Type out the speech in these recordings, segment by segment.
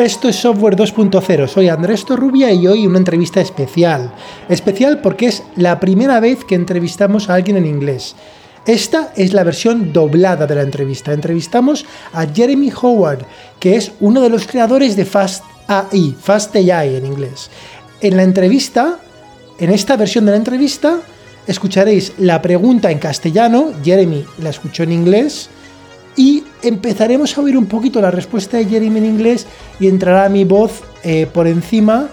Esto es Software 2.0, soy Andrés Torrubia y hoy una entrevista especial. Especial porque es la primera vez que entrevistamos a alguien en inglés. Esta es la versión doblada de la entrevista. Entrevistamos a Jeremy Howard, que es uno de los creadores de Fast AI, Fast AI en inglés. En la entrevista, en esta versión de la entrevista, escucharéis la pregunta en castellano, Jeremy la escuchó en inglés, y empezaremos a oír un poquito la respuesta de Jeremy en inglés y entrará mi voz eh, por encima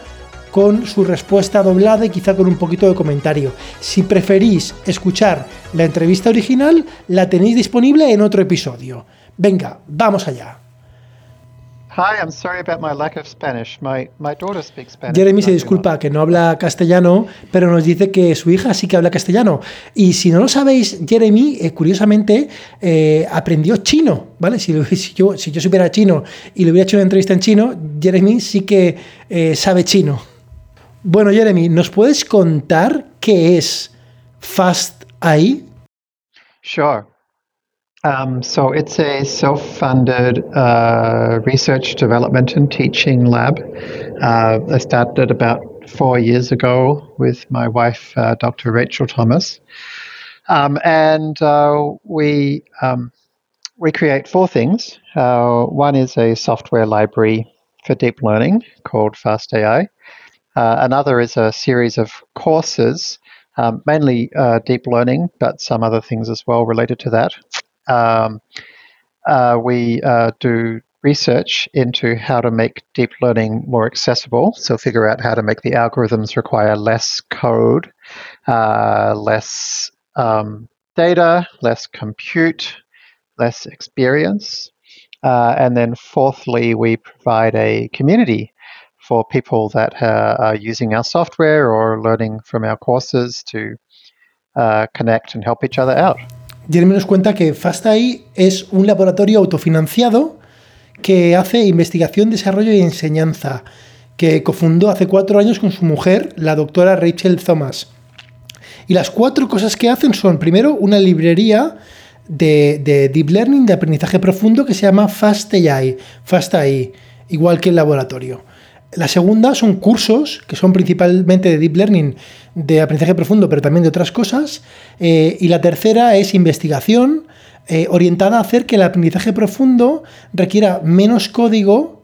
con su respuesta doblada y quizá con un poquito de comentario. Si preferís escuchar la entrevista original, la tenéis disponible en otro episodio. Venga, vamos allá. Jeremy se disculpa que no habla castellano, pero nos dice que su hija sí que habla castellano. Y si no lo sabéis, Jeremy, eh, curiosamente, eh, aprendió chino, ¿vale? Si, yo, si yo supiera chino y le hubiera hecho una entrevista en chino, Jeremy sí que eh, sabe chino. Bueno, Jeremy, ¿nos puedes contar qué es Fast AI? Sure. Um, so it's a self-funded uh, research, development, and teaching lab. Uh, I started about four years ago with my wife, uh, Dr. Rachel Thomas, um, and uh, we um, we create four things. Uh, one is a software library for deep learning called FastAI. Uh, another is a series of courses, um, mainly deep learning, but some other things as well related to that um, uh, we uh, do research into how to make deep learning more accessible. So, figure out how to make the algorithms require less code, uh, less um, data, less compute, less experience. Uh, and then, fourthly, we provide a community for people that are using our software or learning from our courses to uh, connect and help each other out. Jeremy nos cuenta que FastAI es un laboratorio autofinanciado que hace investigación, desarrollo y enseñanza, que cofundó hace cuatro años con su mujer, la doctora Rachel Thomas. Y las cuatro cosas que hacen son, primero, una librería de, Deep Learning, de aprendizaje profundo, que se llama FastAI, FastAI, igual que el laboratorio. La segunda son cursos, que son principalmente de Deep Learning, de aprendizaje profundo, pero también de otras cosas. Eh, y la tercera es investigación, eh, orientada a hacer que el aprendizaje profundo requiera menos código,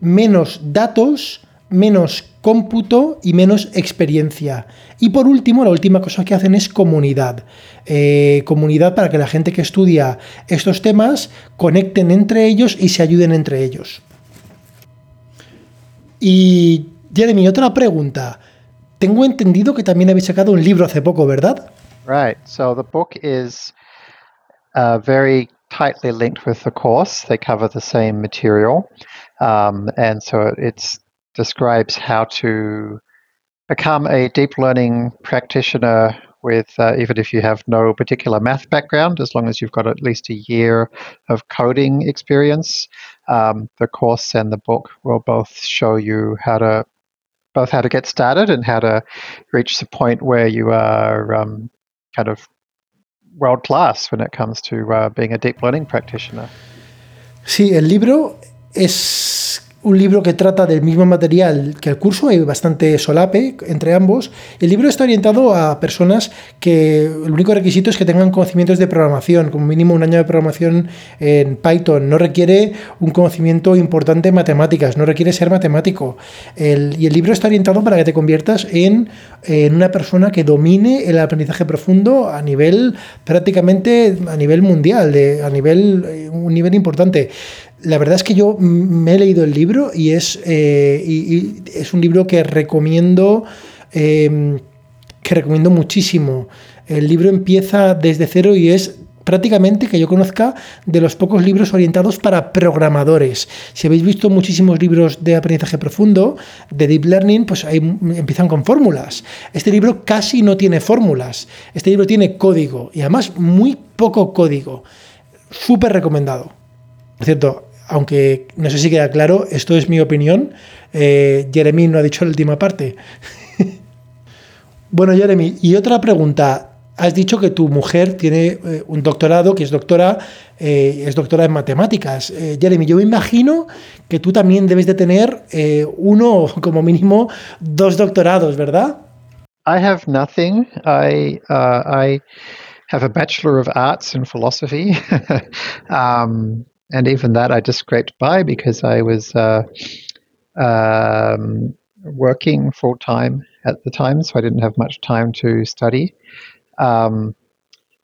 menos datos, menos cómputo y menos experiencia. Y por último, la última cosa que hacen es comunidad. Eh, comunidad para que la gente que estudia estos temas conecten entre ellos y se ayuden entre ellos. Y Jeremy, otra pregunta. Tengo entendido que también habéis sacado un libro hace poco, ¿verdad? Right. So the book is uh, very tightly linked with the course. They cover the same material, um, and so it describes how to become a deep learning practitioner with uh, even if you have no particular math background, as long as you've got at least a year of coding experience. Um, the course and the book will both show you how to both how to get started and how to reach the point where you are um, kind of world class when it comes to uh, being a deep learning practitioner. Sí, el libro es un libro que trata del mismo material que el curso, hay bastante solape entre ambos. El libro está orientado a personas que el único requisito es que tengan conocimientos de programación, como mínimo un año de programación en Python. No requiere un conocimiento importante en matemáticas, no requiere ser matemático. y el libro está orientado para que te conviertas en, en una persona que domine el aprendizaje profundo a nivel prácticamente a nivel mundial, de, a nivel eh, un nivel importante la verdad es que yo me he leído el libro y es, eh, es un libro que recomiendo, em, que recomiendo muchísimo. El libro empieza desde cero y es prácticamente que yo conozca de los pocos libros orientados para programadores. Si habéis visto muchísimos libros de aprendizaje profundo, de deep learning, pues ahí empiezan con fórmulas. Este libro casi no tiene fórmulas. Este libro tiene código y además muy poco código. Súper recomendado. Por cierto, aunque no sé si queda claro, esto es mi opinión. Eh, Jeremy no ha dicho la última parte. bueno, Jeremy, y otra pregunta. has dicho que tu mujer tiene eh, un doctorado, que es doctora, eh, es doctora en matemáticas. Jeremy, yo me imagino que tú también debes de tener uno, como mínimo, dos doctorados, ¿verdad? I have nothing. I uh, I have a bachelor of arts in philosophy, um, and even that I just scraped by because I was uh, um, working full time at the time, so I didn't have much time to study. Um,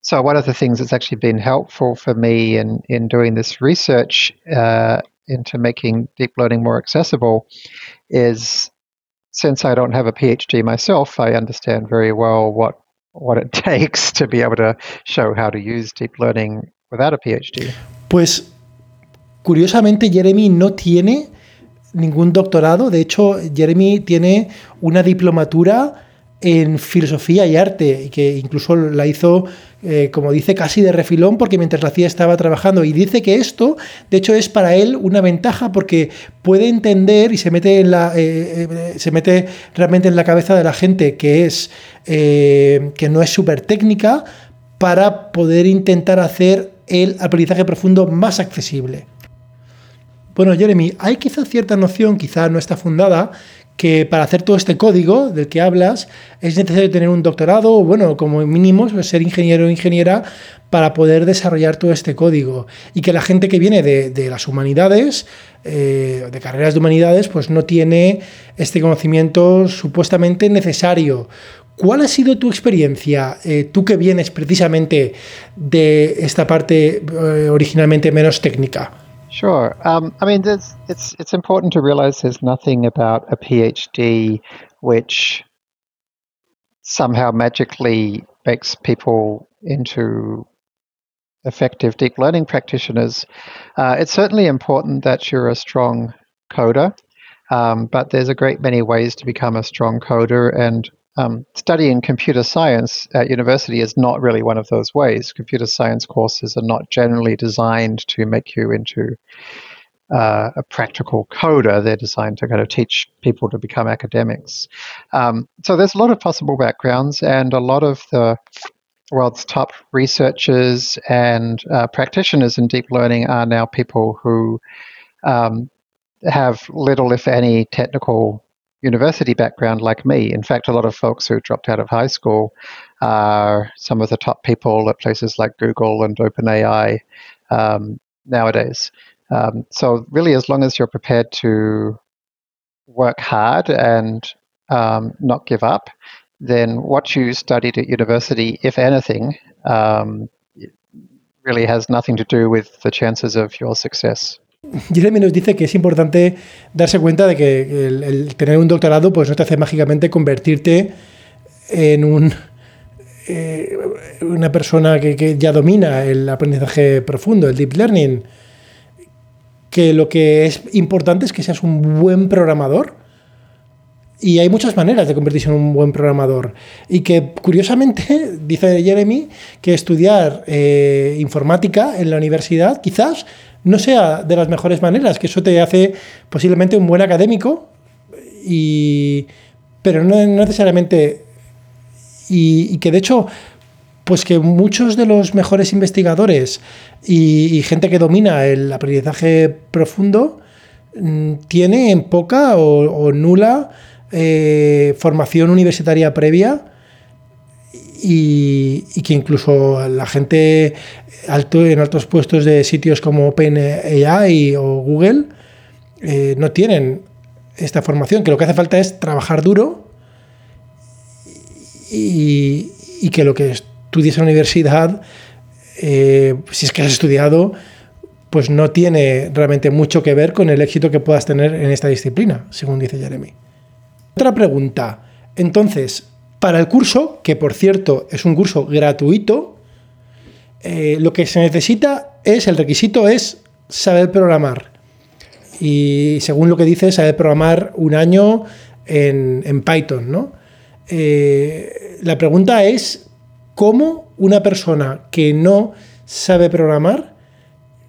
so one of the things that's actually been helpful for me in in doing this research uh, into making deep learning more accessible is since I don't have a PhD myself, I understand very well what what it takes to be able to show how to use deep learning without a PhD. Pues curiosamente Jeremy no tiene ningún doctorado, de hecho Jeremy tiene una diplomatura en filosofía y arte, y que incluso la hizo, eh, como dice, casi de refilón, porque mientras la hacía estaba trabajando. Y dice que esto, de hecho, es para él una ventaja porque puede entender y se mete, eh, eh, realmente en la cabeza de la gente que, es, que no es súper técnica para poder intentar hacer el aprendizaje profundo más accesible. Bueno, Jeremy, hay quizá cierta noción, quizá no está fundada, que para hacer todo este código del que hablas es necesario tener un doctorado o, bueno, como mínimo ser ingeniero o ingeniera para poder desarrollar todo este código. Y que la gente que viene de, las humanidades, eh, de carreras de humanidades, pues no tiene este conocimiento supuestamente necesario. ¿Cuál ha sido tu experiencia, eh, tú que vienes precisamente de esta parte eh, originalmente menos técnica? Sure. Um, I mean, it's it's important to realize there's nothing about a PhD which somehow magically makes people into effective deep learning practitioners. Uh, it's certainly important that you're a strong coder, um, but there's a great many ways to become a strong coder, and um, studying computer science at university is not really one of those ways. Computer science courses are not generally designed to make you into uh, a practical coder. They're designed to kind of teach people to become academics. Um, so there's a lot of possible backgrounds, and a lot of the world's top researchers and uh, practitioners in deep learning are now people who um, have little, if any, technical university background like me. In fact, a lot of folks who dropped out of high school are some of the top people at places like Google and OpenAI um, nowadays. Um, so, really, as long as you're prepared to work hard and um, not give up, then what you studied at university, if anything, um, really has nothing to do with the chances of your success. Jeremy nos dice que es importante darse cuenta de que el, tener un doctorado pues no te hace mágicamente convertirte en un, eh, una persona que, ya domina el aprendizaje profundo, el deep learning. Que lo que es importante es que seas un buen programador. Y hay muchas maneras de convertirse en un buen programador. Y que curiosamente, dice Jeremy, que estudiar eh, informática en la universidad quizás no sea de las mejores maneras, que eso te hace posiblemente un buen académico, y, pero no, necesariamente... Y, que de hecho, pues que muchos de los mejores investigadores y, gente que domina el aprendizaje profundo mm, tiene en poca o, nula eh, formación universitaria previa y, que incluso la gente alto, en altos puestos de sitios como OpenAI o Google eh, no tienen esta formación, que lo que hace falta es trabajar duro y, que lo que estudies en la universidad, eh, si es que has estudiado, pues no tiene realmente mucho que ver con el éxito que puedas tener en esta disciplina, según dice Jeremy. Otra pregunta. Entonces, para el curso, que por cierto es un curso gratuito, eh, lo que se necesita es, el requisito es saber programar. Y según lo que dice, saber programar un año en, Python, ¿no? Eh, la pregunta es, ¿cómo una persona que no sabe programar,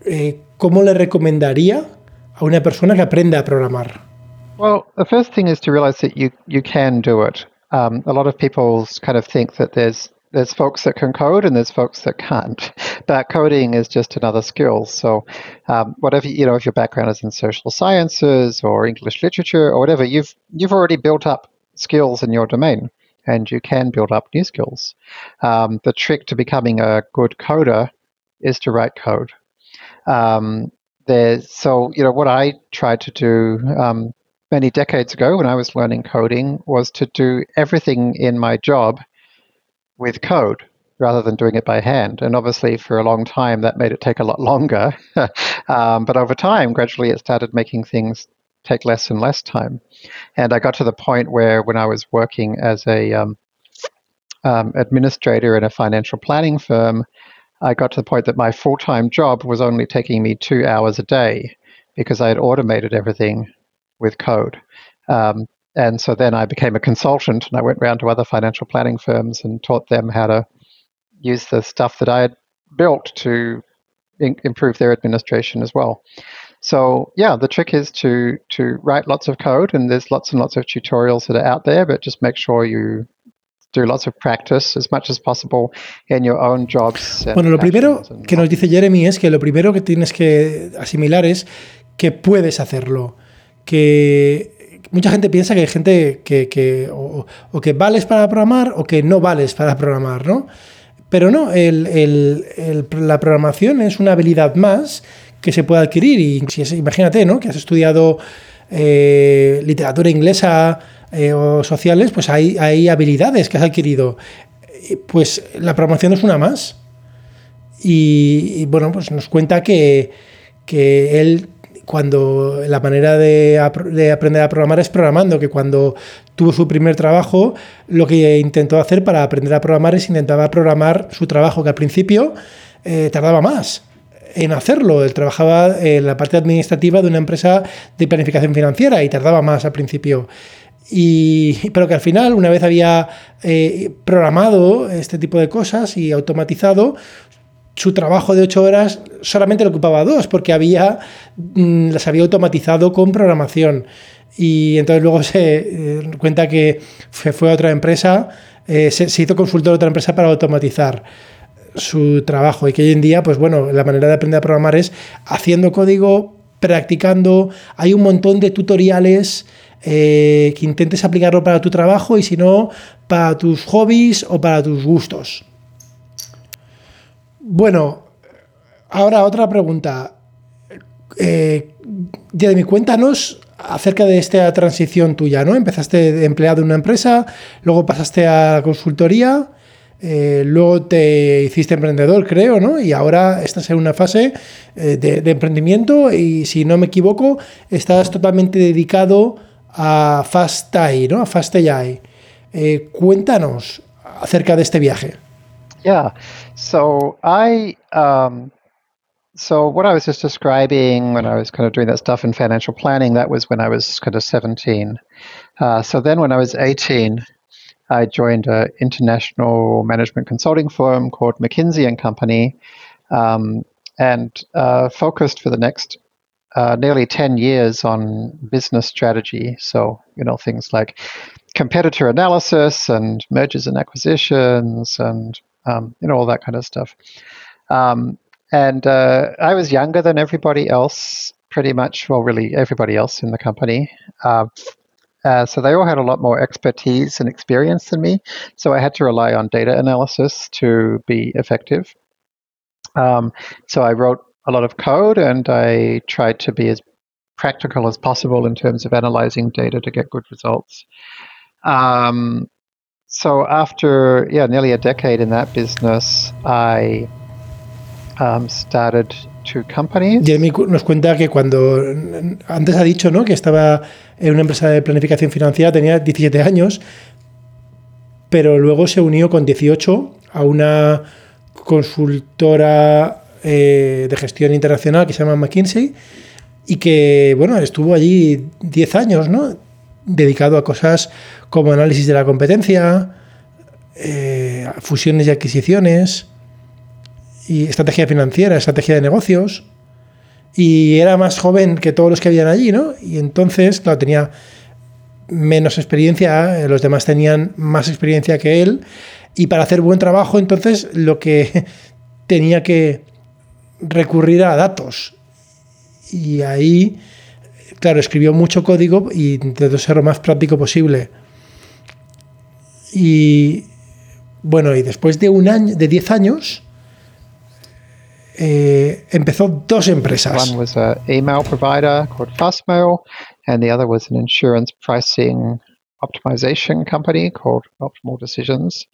eh, cómo le recomendaría a una persona que aprenda a programar? Well, the first thing is to realize that you, you can do it. Um, a lot of people kind of think that there's there's folks that can code and there's folks that can't. But coding is just another skill. So, um, whatever you know, if your background is in social sciences or English literature or whatever, you've you've already built up skills in your domain, and you can build up new skills. Um, the trick to becoming a good coder is to write code. Um, there's so you know what I tried to do um, many decades ago when I was learning coding was to do everything in my job with code rather than doing it by hand. And obviously, for a long time, that made it take a lot longer. um, but over time, gradually, it started making things take less and less time. And I got to the point where, when I was working as a um, um, administrator in a financial planning firm, I got to the point that my full time job was only taking me two hours a day because I had automated everything with code. Um, and so then I became a consultant and I went around to other financial planning firms and taught them how to use the stuff that I had built to in- improve their administration as well. So yeah, the trick is to to write lots of code, and there's lots and lots of tutorials that are out there, but just make sure you do lots of practice as much as possible in your own jobs. Bueno, lo primero que nos dice Jeremy es que lo primero que tienes que asimilar es que puedes hacerlo, que mucha gente piensa que hay gente que, o, que vales para programar o que no vales para programar, ¿no? Pero no, la programación es una habilidad más que se puede adquirir. Y si imagínate, ¿no? Que has estudiado eh, literatura inglesa eh, o sociales, pues hay, hay habilidades que has adquirido. Pues la programación es una más. Y, bueno, pues nos cuenta que, que él cuando la manera de, aprender a programar es programando, que cuando tuvo su primer trabajo, lo que intentó hacer para aprender a programar es intentaba programar su trabajo, que al principio eh, tardaba más en hacerlo. Él trabajaba en la parte administrativa de una empresa de planificación financiera y tardaba más al principio. Y, pero que al final, una vez había eh, programado este tipo de cosas y automatizado, su trabajo de ocho horas solamente le ocupaba dos, porque había, mm, las había automatizado con programación. Y entonces luego se eh, cuenta que fue, a otra empresa, eh, se, hizo consultor de otra empresa para automatizar su trabajo y que hoy en día, pues bueno, la manera de aprender a programar es haciendo código, practicando, hay un montón de tutoriales eh, que intentes aplicarlo para tu trabajo y si no, para tus hobbies o para tus gustos. Bueno, ahora otra pregunta. Eh, Jeremy, cuéntanos acerca de esta transición tuya, ¿no? Empezaste empleado en una empresa, luego pasaste a consultoría, eh, luego te hiciste emprendedor, creo, ¿no? Y ahora estás en una fase eh, de, emprendimiento y, si no me equivoco, estás totalmente dedicado a Fast ¿no? A Fast AI. Eh, cuéntanos acerca de este viaje. Yeah. So I um, so what I was just describing when I was kind of doing that stuff in financial planning, that was when I was kind of 17. Uh, so then when I was 18, I joined an international management consulting firm called McKinsey and Company, um, and uh, focused for the next uh, nearly 10 years on business strategy. So, you know, things like competitor analysis and mergers and acquisitions and um, you know, all that kind of stuff. Um, and uh, I was younger than everybody else, pretty much. Well, really, everybody else in the company. Uh, uh, so they all had a lot more expertise and experience than me. So I had to rely on data analysis to be effective. Um, so I wrote a lot of code and I tried to be as practical as possible in terms of analyzing data to get good results. Um, so after yeah nearly a decade in that business, I um, started two companies. Jeremy nos cuenta que cuando antes ha dicho ¿no? que estaba en una empresa de planificación financiera, tenía 17 años, pero luego se unió con 18 a una consultora eh, de gestión internacional que se llama McKinsey y que bueno estuvo allí 10 años, ¿no? Dedicado a cosas como análisis de la competencia, eh, fusiones y adquisiciones, y estrategia financiera, estrategia de negocios. Y era más joven que todos los que habían allí, ¿no? Y entonces, claro, tenía menos experiencia, eh, los demás tenían más experiencia que él. Y para hacer buen trabajo, entonces lo que tenía que recurrir a datos. Y ahí, claro, escribió mucho código y intentó ser lo más práctico posible. Y bueno, y después de un año, de 10 años, eh, empezó dos empresas. One was an email provider called Fastmail, and the other was an insurance pricing optimization company called Optimal Decisions.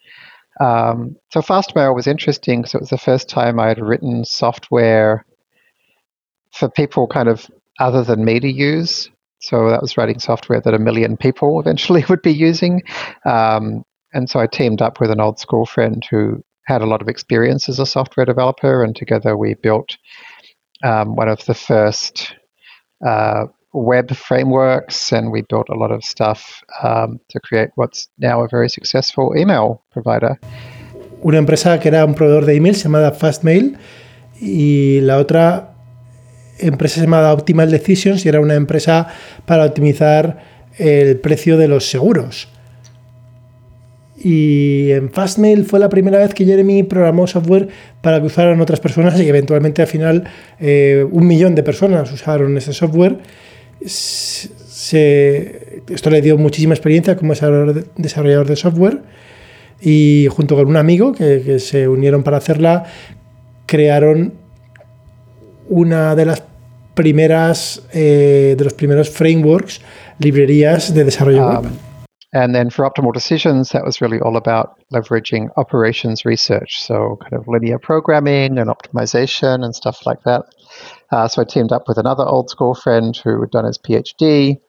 Um, so Fastmail was interesting because it was the first time I had written software for people kind of other than me to use. So that was writing software that a million people eventually would be using. Um, and so I teamed up with an old school friend who had a lot of experience as a software developer, and together we built um, one of the first uh, web frameworks, and we built a lot of stuff um, to create what's now a very successful email provider. Una empresa que era un proveedor de email llamada Fastmail y la otra empresa llamada Optimal Decisions y era una empresa para optimizar el precio de los seguros. Y en Fastmail fue la primera vez que Jeremy programó software para que usaran otras personas y eventualmente al final eh, un millón de personas usaron ese software. Esto le dio muchísima experiencia como desarrollador de software y junto con un amigo que se unieron para hacerla, crearon una de las primeras, eh, de los primeros frameworks, librerías de desarrollo web. Um, and then for optimal decisions, that was really all about leveraging operations research, so kind of linear programming and optimization and stuff like that. Uh, so I teamed up with another old school friend who had done his PhD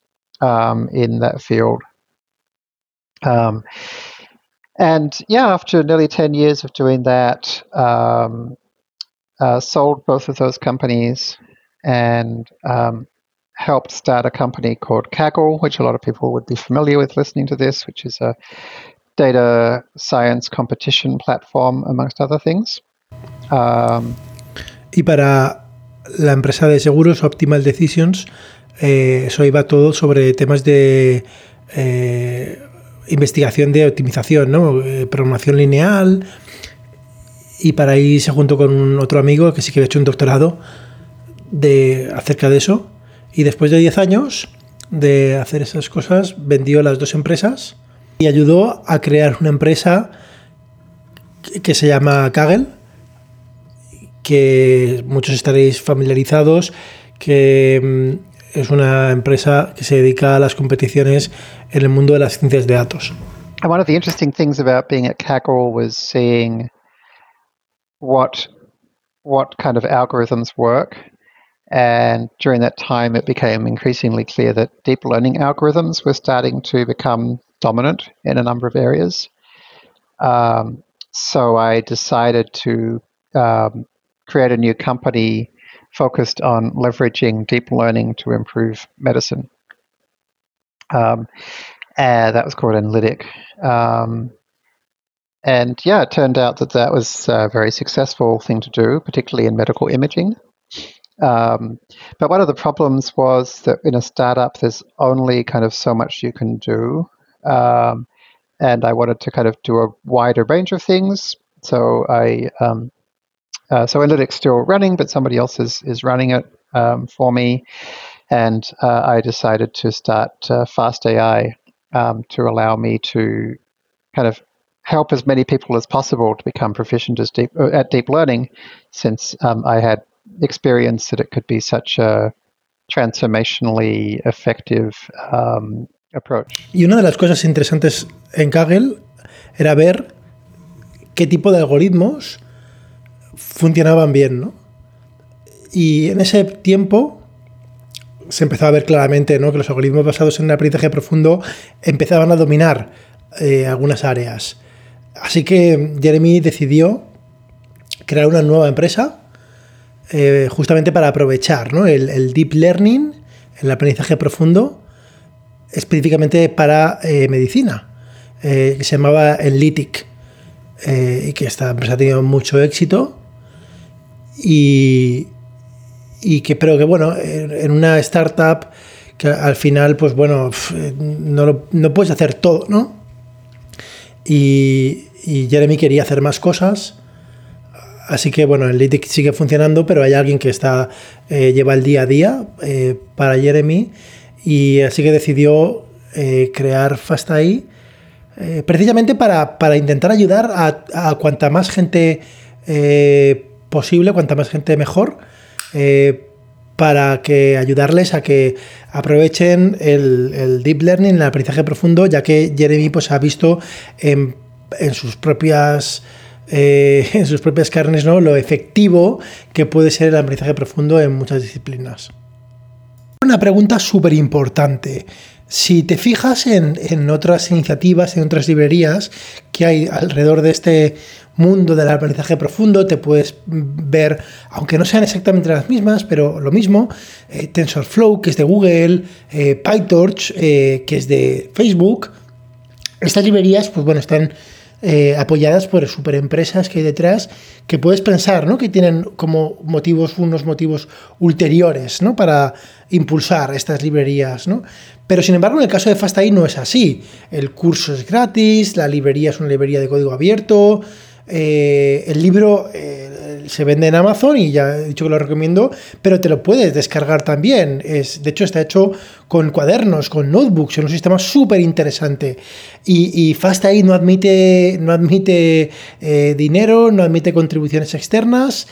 um, in that field. Um, and yeah, after nearly 10 years of doing that, um, uh, sold both of those companies and um, helped start a company called Kaggle, which a lot of people would be familiar with listening to this, which is a data science competition platform, amongst other things. Um, y para la empresa de seguros Optimal Decisions, eh, eso iba todo sobre temas de eh, investigación de optimización, ¿no? Eh, programación lineal. Y para ahí se juntó con un otro amigo que sí que había hecho un doctorado de, acerca de eso. Y después de 10 años de hacer esas cosas, vendió las dos empresas y ayudó a crear una empresa que se llama Kaggle, que muchos estaréis familiarizados, que mm, es una empresa que se dedica a las competiciones en el mundo de las ciencias de datos. One of the interesting things about being at Kaggle was seeing what what kind of algorithms work And during that time, it became increasingly clear that deep learning algorithms were starting to become dominant in a number of areas. Um, so I decided to um, create a new company focused on leveraging deep learning to improve medicine. Um, and that was called Analytic. Um, and yeah, it turned out that that was a very successful thing to do, particularly in medical imaging. Um, but one of the problems was that in a startup, there's only kind of so much you can do. Um, and I wanted to kind of do a wider range of things. So I, um, uh, so Analytics still running, but somebody else is, is running it um, for me. And uh, I decided to start uh, Fast AI um, to allow me to kind of help as many people as possible to become proficient deep, uh, at deep learning, since um, I had experience that it could be such a transformationally effective um, approach. Y una de las cosas interesantes en Kaggle era ver qué tipo de algoritmos funcionaban bien, ¿no? Y en ese tiempo se empezó a ver claramente ¿no? que los algoritmos basados en el aprendizaje profundo empezaban a dominar eh, algunas áreas. Así que Jeremy decidió crear una nueva empresa eh, justamente para aprovechar ¿no? el, deep learning, el aprendizaje profundo, específicamente para eh, medicina, eh, que se llamaba Enlitic, y que esta empresa ha tenido mucho éxito. Y, y que, pero que bueno, en una startup que al final, pues bueno, no, no puedes hacer todo, ¿no? Y, y Jeremy quería hacer más cosas. Así que bueno, el lead sigue funcionando, pero hay alguien que está eh, lleva el día a día eh, para Jeremy y así que decidió eh, crear FastAI precisamente para, intentar ayudar a, a, cuanta más gente posible, cuanta más gente mejor, para que ayudarles a que aprovechen el, deep learning, el aprendizaje profundo, ya que Jeremy pues, ha visto en, en sus propias eh, en sus propias carnes ¿no? lo efectivo que puede ser el aprendizaje profundo en muchas disciplinas. Una pregunta súper importante. Si te fijas en, otras iniciativas, en otras librerías que hay alrededor de este mundo del aprendizaje profundo, te puedes ver, aunque no sean exactamente las mismas, pero lo mismo, eh, TensorFlow, que es de Google, eh, PyTorch, que es de Facebook. Estas librerías, pues bueno, están eh, apoyadas por superempresas que hay detrás, que puedes pensar ¿no? que tienen como motivos, unos motivos ulteriores ¿no? para impulsar estas librerías. ¿no? Pero sin embargo, en el caso de FastAI no es así. El curso es gratis, la librería es una librería de código abierto, eh, el libro eh, se vende en Amazon y ya he dicho que lo recomiendo, pero te lo puedes descargar también. Es, de hecho, está hecho con cuadernos, con notebooks, es un sistema súper interesante. Y, y FastAI no admite, no admite eh, dinero, no admite contribuciones externas.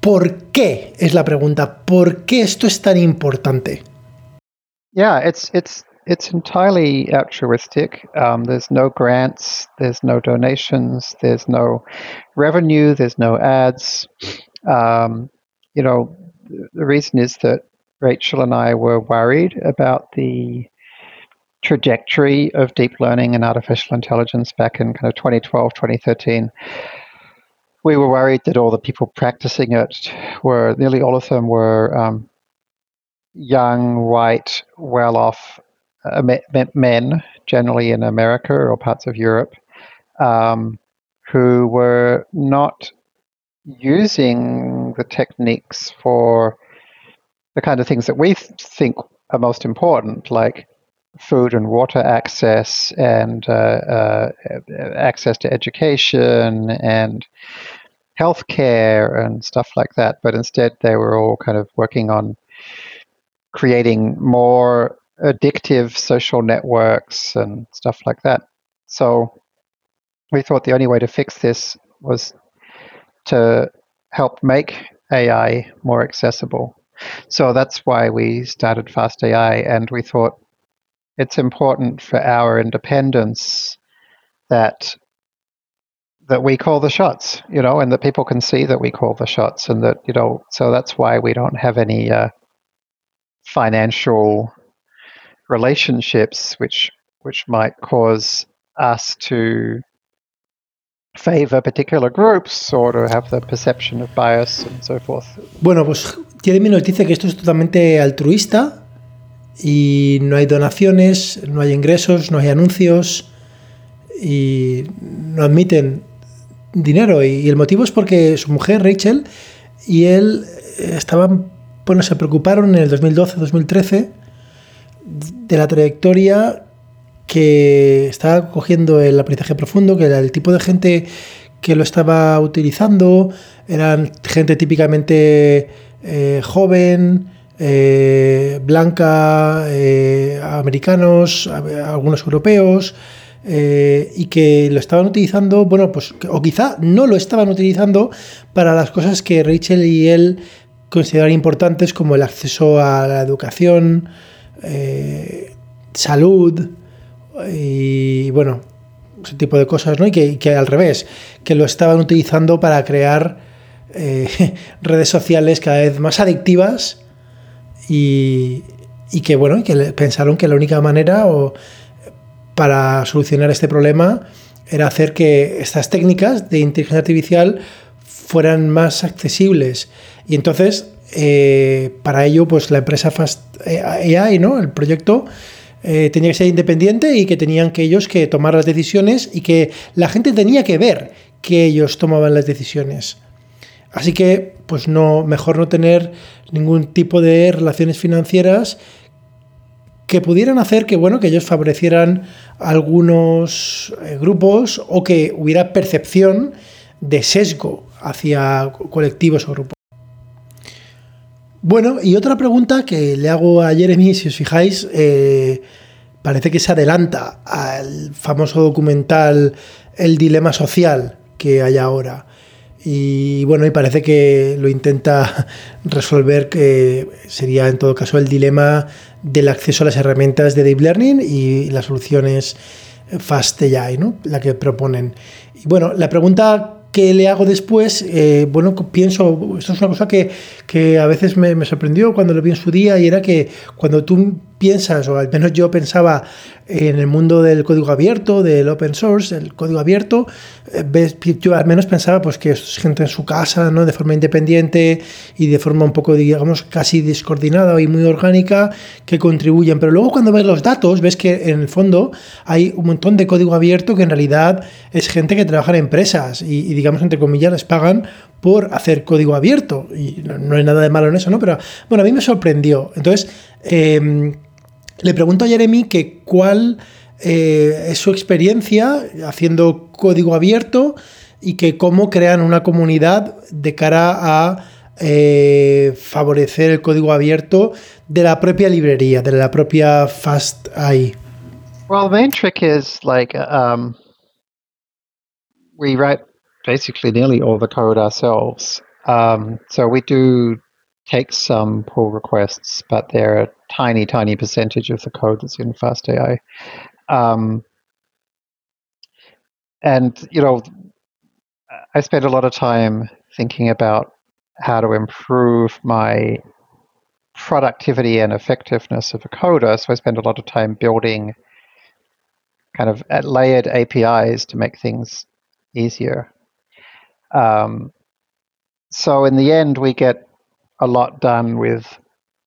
¿Por qué? Es la pregunta. ¿Por qué esto es tan importante? Yeah, it's it's it's entirely altruistic. Um, there's no grants, there's no donations, there's no revenue, there's no ads. Um, you know, the reason is that Rachel and I were worried about the trajectory of deep learning and artificial intelligence back in kind of 2012, 2013. We were worried that all the people practicing it were, nearly all of them were um, young, white, well off uh, men, generally in America or parts of Europe, um, who were not using the techniques for the kind of things that we th- think are most important, like food and water access and uh, uh, access to education and healthcare and stuff like that. But instead, they were all kind of working on creating more addictive social networks and stuff like that. So we thought the only way to fix this was to help make AI more accessible. So that's why we started Fast AI, and we thought it's important for our independence that that we call the shots, you know, and that people can see that we call the shots, and that you know, so that's why we don't have any uh, financial relationships which which might cause us to favor particular groups or to have the perception of bias and so forth. Bueno, pues Jeremy nos dice que esto es totalmente altruista y no hay donaciones, no hay ingresos, no hay anuncios y no admiten dinero y, el motivo es porque su mujer Rachel y él estaban bueno, se preocuparon en el 2012-2013 de la trayectoria que estaba cogiendo el aprendizaje profundo, que era el tipo de gente que lo estaba utilizando, eran gente típicamente eh, joven, eh, blanca, eh, americanos, algunos europeos, y que lo estaban utilizando, bueno, pues, o quizá no lo estaban utilizando para las cosas que Rachel y él consideran importantes, como el acceso a la educación, eh, salud y bueno, ese tipo de cosas, ¿no? Y que, al revés, que lo estaban utilizando para crear eh, redes sociales cada vez más adictivas y, que bueno, que pensaron que la única manera o, para solucionar este problema era hacer que estas técnicas de inteligencia artificial fueran más accesibles. Y entonces eh, para ello, pues la empresa Fast AI, ¿no? El proyecto eh, tenía que ser independiente y que tenían que ellos que tomar las decisiones y que la gente tenía que ver que ellos tomaban las decisiones. Así que, pues no, mejor no tener ningún tipo de relaciones financieras que pudieran hacer que, bueno, que ellos favorecieran algunos eh, grupos o que hubiera percepción de sesgo hacia colectivos o grupos. Bueno, y otra pregunta que le hago a Jeremy, si os fijáis, eh, parece que se adelanta al famoso documental El dilema social que hay ahora. Y bueno, y parece que lo intenta resolver, que sería en todo caso el dilema del acceso a las herramientas de Deep Learning y las soluciones Fast AI, ¿no? La que proponen. Y bueno, la pregunta que le hago después, eh, bueno, pienso, esto es una cosa que, que a veces me, sorprendió cuando lo vi en su día y era que cuando tú piensas, o al menos yo pensaba en el mundo del código abierto, del open source, el código abierto, eh, yo al menos pensaba pues que es gente en su casa, ¿no? de forma independiente y de forma un poco, digamos, casi descoordinada y muy orgánica, que contribuyen. Pero luego cuando ves los datos, ves que en el fondo hay un montón de código abierto que en realidad es gente que trabaja en empresas y, y digamos, entre comillas, les pagan por hacer código abierto. Y no, no, hay nada de malo en eso, ¿no? Pero bueno, a mí me sorprendió. Entonces, eh, le pregunto a Jeremy que cuál eh, es su experiencia haciendo código abierto y que cómo crean una comunidad de cara a eh, favorecer el código abierto de la propia librería, de la propia Fast AI. Well, the main trick is like um, we write basically nearly all the code ourselves. Um, so we do take some pull requests, but they're tiny, tiny percentage of the code that's in FastAI. Um, and, you know, I spend a lot of time thinking about how to improve my productivity and effectiveness of a coder. So I spend a lot of time building kind of layered APIs to make things easier. Um, so in the end, we get a lot done with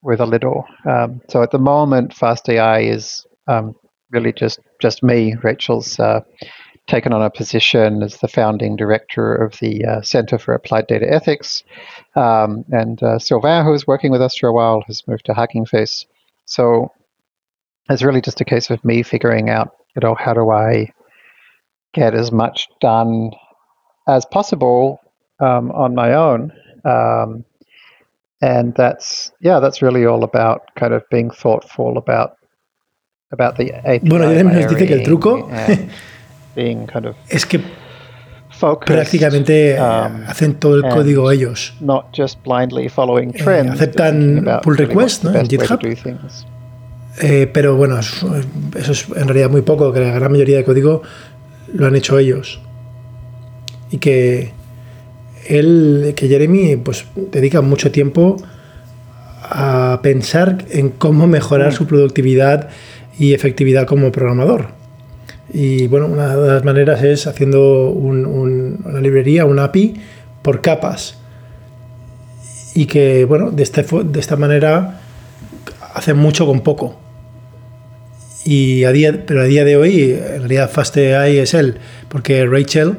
with a little. Um, so at the moment, FastAI is um, really just just me. Rachel's uh, taken on a position as the founding director of the uh, Center for Applied Data Ethics, um, and uh, Sylvain, who was working with us for a while, has moved to Hacking Face. So it's really just a case of me figuring out, you know, how do I get as much done as possible um, on my own. Um, and that's yeah that's really all about kind of being thoughtful about about the API bueno nos dice que el truco being kind of es que focused, prácticamente um, hacen todo el código ellos. not just blindly following trends, eh, aceptan pull request ¿no? en GitHub. eh, pero bueno eso, eso es en realidad muy poco que la gran mayoría de código lo han hecho ellos. Y que él, que Jeremy, pues dedica mucho tiempo a pensar en cómo mejorar su productividad y efectividad como programador. Y bueno, una de las maneras es haciendo una librería, un API, por capas. Y que, bueno, de, este, de esta manera hace mucho con poco. Y a día, pero a día de hoy, en realidad FastAI es él, porque Rachel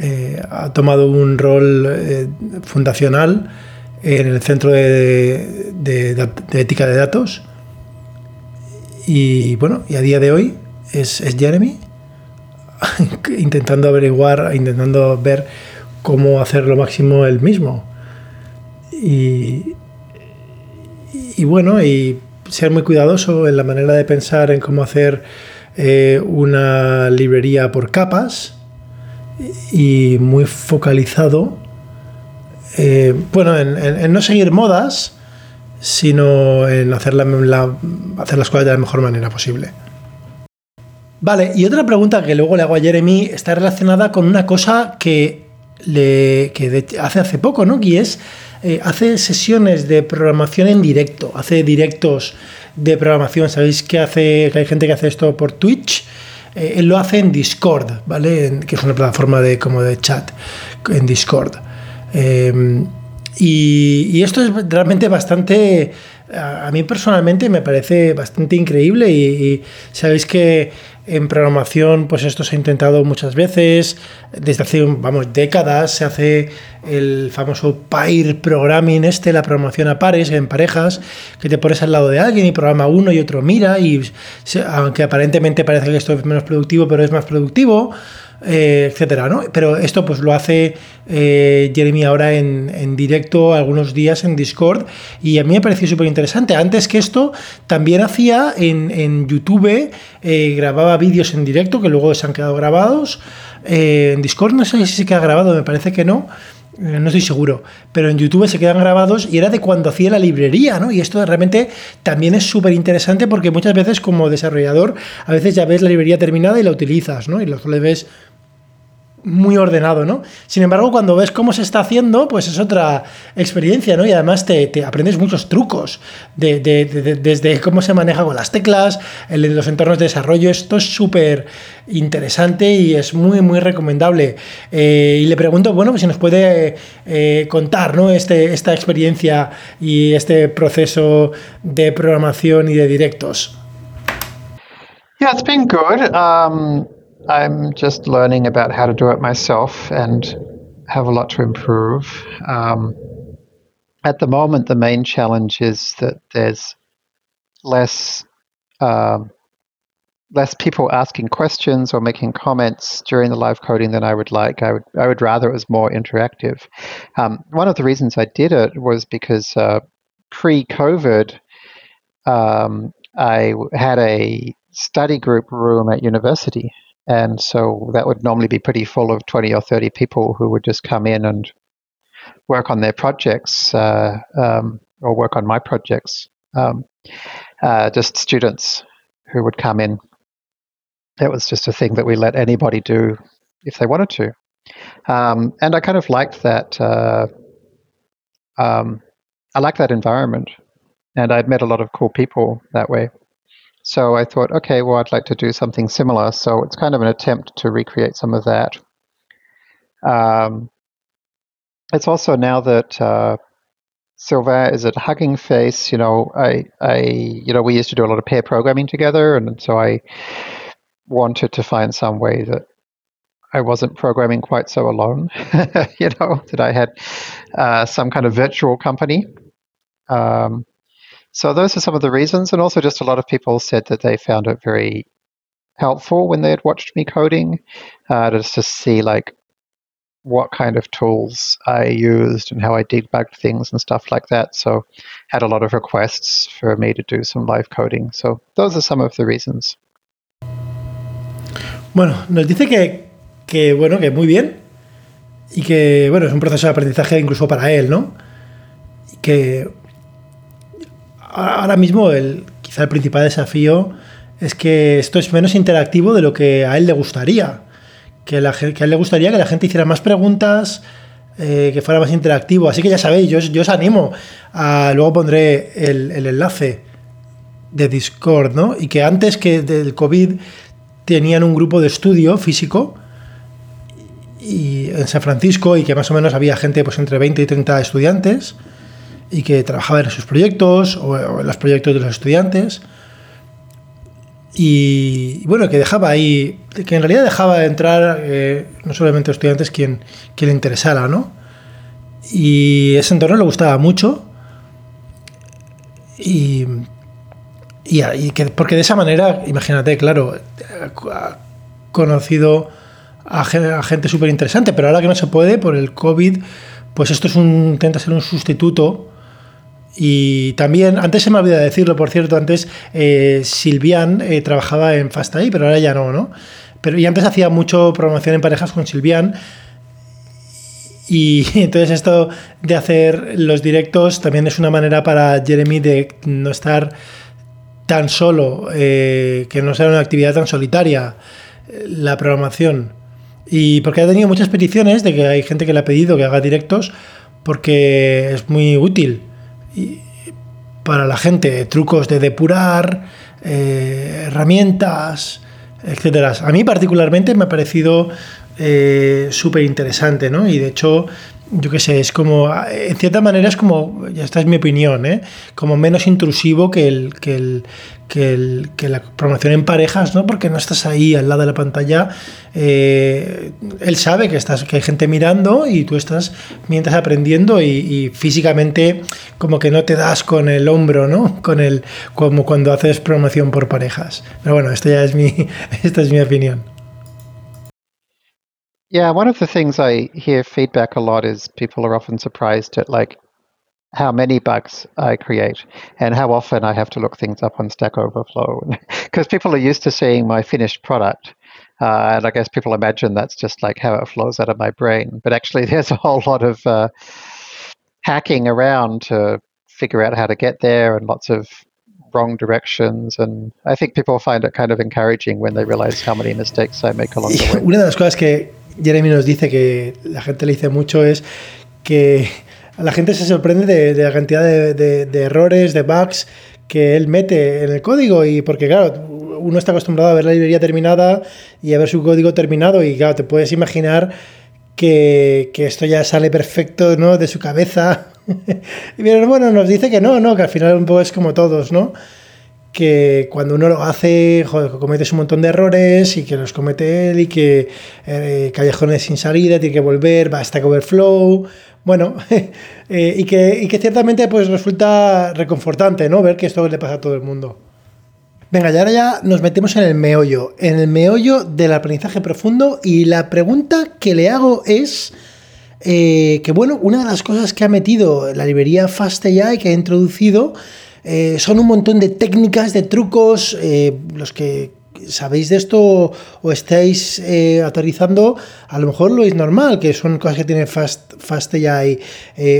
eh, ha tomado un rol eh, fundacional en el Centro de, Ética de Datos. Y bueno, y a día de hoy es, Jeremy intentando averiguar, intentando ver cómo hacer lo máximo él mismo. Y, y bueno, y ser muy cuidadoso en la manera de pensar en cómo hacer eh, una librería por capas y muy focalizado, eh, bueno, en, no seguir modas, sino en hacer, la, hacer las cosas de la mejor manera posible. Vale, y otra pregunta que luego le hago a Jeremy está relacionada con una cosa que, le, que hace hace poco, ¿no? Y es, eh, hace sesiones de programación en directo, hace directos de programación. ¿Sabéis que, hace, que hay gente que hace esto por Twitch? Eh, él lo hace en Discord, ¿vale? Que es una plataforma de, como de chat en Discord. Eh, y, esto es realmente bastante, a, mí personalmente me parece bastante increíble y, sabéis que en programación pues esto se ha intentado muchas veces, desde hace vamos décadas se hace el famoso pair programming este, la programación a pares, en parejas, que te pones al lado de alguien y programa uno y otro mira y aunque aparentemente parece que esto es menos productivo, pero es más productivo. Eh, etcétera, ¿no? Pero esto pues lo hace eh, Jeremy ahora en, directo algunos días en Discord y a mí me pareció súper interesante. Antes que esto, también hacía en, YouTube, eh, grababa vídeos en directo que luego se han quedado grabados. en Discord no sé si se queda grabado, me parece que no. No estoy seguro, pero en YouTube se quedan grabados y era de cuando hacía la librería, ¿no? Y esto realmente también es súper interesante porque muchas veces como desarrollador a veces ya ves la librería terminada y la utilizas, ¿no? Y lo ves muy ordenado, ¿no? Sin embargo, cuando ves cómo se está haciendo, pues es otra experiencia, ¿no? Y además te, aprendes muchos trucos, de, desde cómo se maneja con las teclas, en los entornos de desarrollo, esto es súper interesante y es muy, muy recomendable. Eh, y le pregunto, bueno, pues si nos puede eh, contar, ¿no? Este, esta experiencia y este proceso de programación y de directos. Yeah, it's been good. Um, I'm just learning about how to do it myself and have a lot to improve. Um, at the moment, the main challenge is that there's less um, less people asking questions or making comments during the live coding than I would like. I would I would rather it was more interactive. Um, one of the reasons I did it was because uh, pre-COVID, um, I had a study group room at university and so that would normally be pretty full of 20 or 30 people who would just come in and work on their projects uh, um, or work on my projects. Um, uh, just students who would come in. It was just a thing that we let anybody do if they wanted to. Um, and I kind of liked that. Uh, um, I liked that environment. And I'd met a lot of cool people that way. So I thought, okay, well, I'd like to do something similar. So it's kind of an attempt to recreate some of that. Um, it's also now that uh, Sylvain is at Hugging Face. You know, I, I, you know, we used to do a lot of pair programming together, and so I wanted to find some way that I wasn't programming quite so alone. you know, that I had uh, some kind of virtual company. Um, so those are some of the reasons, and also just a lot of people said that they found it very helpful when they had watched me coding, uh, just to see like what kind of tools I used and how I debugged things and stuff like that. So had a lot of requests for me to do some live coding. So those are some of the reasons. Bueno, nos dice que, que bueno, que muy bien y que bueno, es un proceso de aprendizaje incluso para él, ¿no? Y que ahora mismo el, quizá el principal desafío es que esto es menos interactivo de lo que a él le gustaría. Que, a él le gustaría que la gente hiciera más preguntas, eh, que fuera más interactivo. Así que ya sabéis, yo, os animo. A, luego pondré el, enlace de Discord, ¿no? Y que antes que del COVID tenían un grupo de estudio físico y en San Francisco y que más o menos había gente pues entre 20 y 30 estudiantes y que trabajaba en sus proyectos o, en los proyectos de los estudiantes. Y, bueno, que dejaba ahí, que en realidad dejaba entrar eh, no solamente estudiantes quien, quien le interesara, ¿no? Y ese entorno le gustaba mucho. Y, y, que, porque de esa manera, imagínate, claro, ha conocido a, a gente súper interesante, pero ahora que no se puede por el COVID, pues esto es un, intenta ser un sustituto y también, antes se me olvidó decirlo, por cierto, antes eh, Silvian eh, trabajaba en FastAI, pero ahora ya no, ¿no? Pero y antes hacía mucho promoción en parejas con Silvian. Y entonces esto de hacer los directos también es una manera para Jeremy de no estar tan solo, eh, que no sea una actividad tan solitaria la programación. Y porque ha tenido muchas peticiones de que hay gente que le ha pedido que haga directos porque es muy útil para la gente, trucos de depurar, eh, herramientas, etcétera. A mí particularmente me ha parecido eh, súper interesante, ¿no? Y de hecho yo qué sé, es como, en cierta manera es como, ya esta es mi opinión, ¿eh? como menos intrusivo que, el, que, el, que, la promoción en parejas, ¿no? porque no estás ahí al lado de la pantalla. Eh, él sabe que, estás, que hay gente mirando y tú estás mientras aprendiendo y, físicamente como que no te das con el hombro, ¿no? Con el, como cuando haces promoción por parejas. Pero bueno, esto ya es mi, esta es mi opinión. Yeah, one of the things I hear feedback a lot is people are often surprised at like how many bugs I create and how often I have to look things up on Stack Overflow because people are used to seeing my finished product. Uh, and I guess people imagine that's just like how it flows out of my brain. But actually, there's a whole lot of uh, hacking around to figure out how to get there and lots of wrong directions. And I think people find it kind of encouraging when they realize how many mistakes I make along the way. Una de las cosas que Jeremy nos dice que la gente le dice mucho es que la gente se sorprende de, la cantidad de, errores, de bugs que él mete en el código y porque claro, uno está acostumbrado a ver la librería terminada y a ver su código terminado y claro, te puedes imaginar que, esto ya sale perfecto ¿no? de su cabeza. y bueno, nos dice que no, no, que al final un poco es como todos, ¿no? Que cuando uno lo hace, joder, cometes un montón de errores y que los comete él y que eh, callejones sin salida, tiene que volver, va a Stack Overflow, bueno, eh, y, que, y que ciertamente pues resulta reconfortante, ¿no? Ver que esto le pasa a todo el mundo. Venga, y ahora ya nos metemos en el meollo, en el meollo del aprendizaje profundo y la pregunta que le hago es... Eh, que bueno, una de las cosas que ha metido la librería FastAI que ha introducido eh, son un montón de técnicas, de trucos, eh, los que sabéis de esto o estáis eh, autorizando, a lo mejor lo es normal, que son cosas que tiene Fast, Fast AI.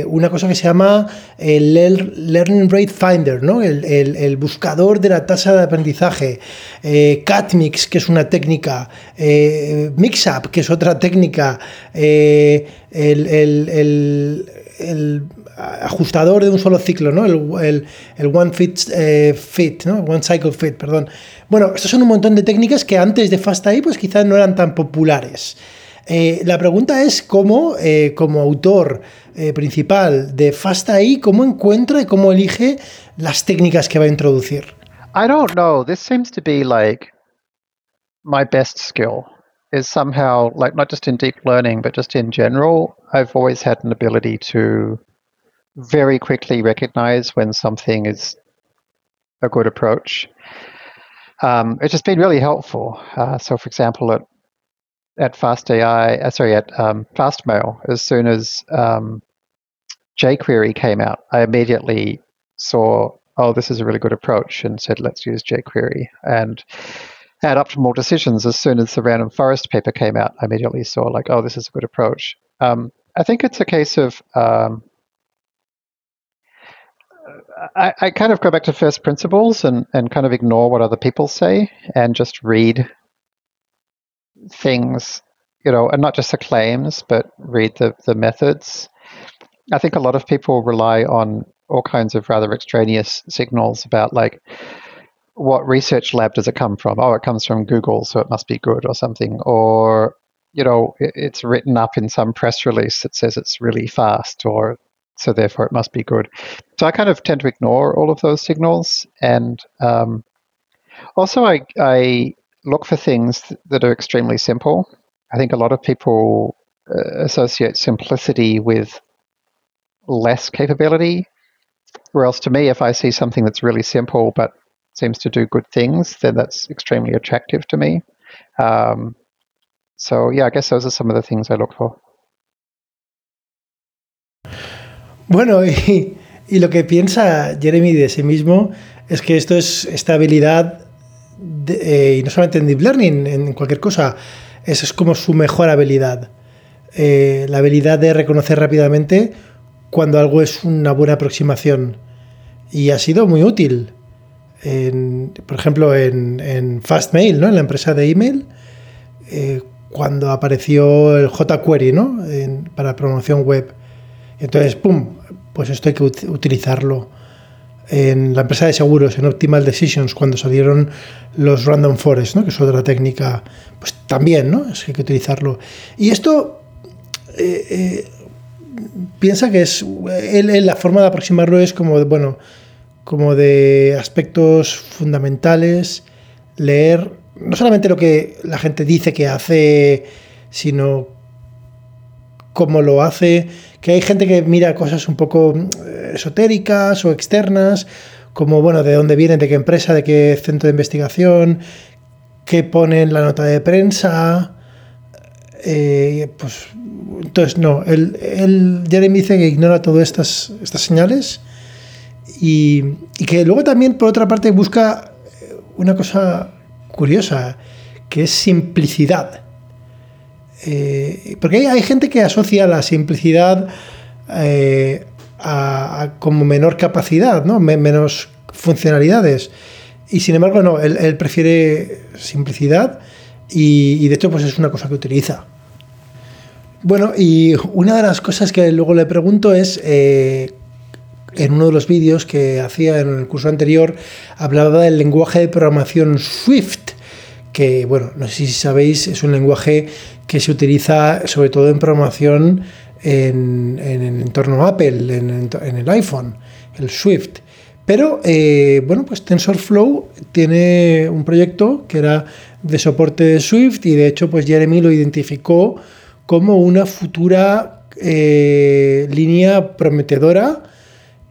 una cosa que se llama el Learning Rate Finder, ¿no? el, buscador de la tasa de aprendizaje. CatMix, que es una técnica. Mixup, que es otra técnica. el, el ajustador de un solo ciclo, ¿no? El, One Fit, eh, fit, ¿no? One Cycle Fit, perdón. Bueno, estos son un montón de técnicas que antes de FastAI pues quizás no eran tan populares. Eh, la pregunta es cómo, eh, como autor principal de FastAI, cómo encuentra y cómo elige las técnicas que va a introducir. I don't know. This seems to be like my best skill. Is somehow like not just in deep learning, but just in general. I've always had an ability to very quickly recognize when something is a good approach. Um, it's just been really helpful. Uh, so, for example, at at FastAI, uh, sorry, at um, FastMail, as soon as um, jQuery came out, I immediately saw, oh, this is a really good approach, and said, let's use jQuery. And at Optimal Decisions, as soon as the Random Forest paper came out, I immediately saw, like, oh, this is a good approach. Um, I think it's a case of um, I, I, kind of go back to first principles and, and kind of ignore what other people say and just read things, you know, and not just the claims, but read the, the methods. I think a lot of people rely on all kinds of rather extraneous signals about like what research lab does it come from? Oh, it comes from Google, so it must be good or something. Or, you know, it's written up in some press release that says it's really fast or so therefore it must be good. So I kind of tend to ignore all of those signals, and um, also I, I look for things that are extremely simple. I think a lot of people uh, associate simplicity with less capability, whereas to me, if I see something that's really simple but seems to do good things, then that's extremely attractive to me. Um, so yeah, I guess those are some of the things I look for. Bueno, y, lo que piensa Jeremy de sí mismo es que esto es esta habilidad, eh, y no solamente en Deep Learning, en cualquier cosa, es como su mejor habilidad. Eh, la habilidad de reconocer rápidamente cuando algo es una buena aproximación. Y ha sido muy útil. por ejemplo, en, Fastmail, ¿no? en la empresa de email, eh, cuando apareció el jQuery ¿no? para promoción web entonces, ¡pum! Pues esto hay que utilizarlo. En la empresa de seguros, en Optimal Decisions, cuando salieron los Random Forest, ¿no? que es otra técnica, pues también, ¿no? Es que hay que utilizarlo. Y esto, eh, eh, piensa que es él, la forma de aproximarlo es como de, bueno, como de aspectos fundamentales, leer no solamente lo que la gente dice que hace, sino cómo lo hace, que hay gente que mira cosas un poco eh, esotéricas o externas, como, bueno, de dónde vienen, de qué empresa, de qué centro de investigación, qué ponen la nota de prensa. Eh, pues, entonces, no, el, el, Jeremy dice que ignora todas estas, estas señales y que luego también, por otra parte, busca una cosa curiosa, que es simplicidad. Eh, porque hay, gente que asocia la simplicidad eh, a, como menor capacidad, ¿no? menos funcionalidades. Y sin embargo, no, él, prefiere simplicidad y, de hecho pues es una cosa que utiliza. Bueno, y una de las cosas que luego le pregunto es, eh, en uno de los vídeos que hacía en el curso anterior, hablaba del lenguaje de programación Swift, que, bueno, no sé si sabéis, es un lenguaje que se utiliza sobre todo en programación en, en el entorno Apple, en, el iPhone, el Swift. Pero, eh, bueno, pues TensorFlow tiene un proyecto que era de soporte de Swift y de hecho, pues Jeremy lo identificó como una futura eh, línea prometedora.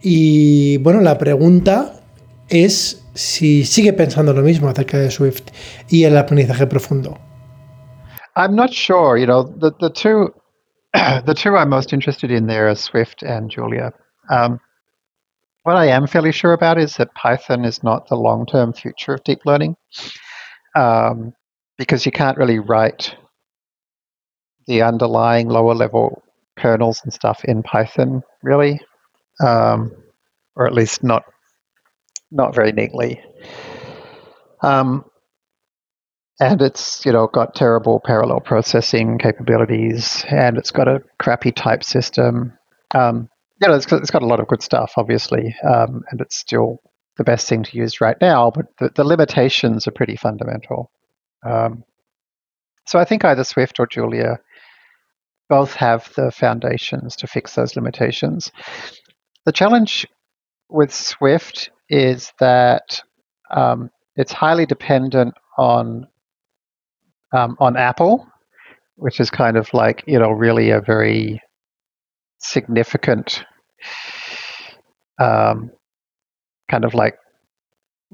Y bueno, la pregunta es si sigue pensando lo mismo acerca de Swift y el aprendizaje profundo. I'm not sure. You know, the, the two the two I'm most interested in there are Swift and Julia. Um, what I am fairly sure about is that Python is not the long term future of deep learning um, because you can't really write the underlying lower level kernels and stuff in Python, really, um, or at least not not very neatly. Um, and it's you know got terrible parallel processing capabilities, and it's got a crappy type system. Um, you know, it's, it's got a lot of good stuff, obviously, um, and it's still the best thing to use right now. But the, the limitations are pretty fundamental. Um, so I think either Swift or Julia both have the foundations to fix those limitations. The challenge with Swift is that um, it's highly dependent on um, on Apple, which is kind of like you know really a very significant um, kind of like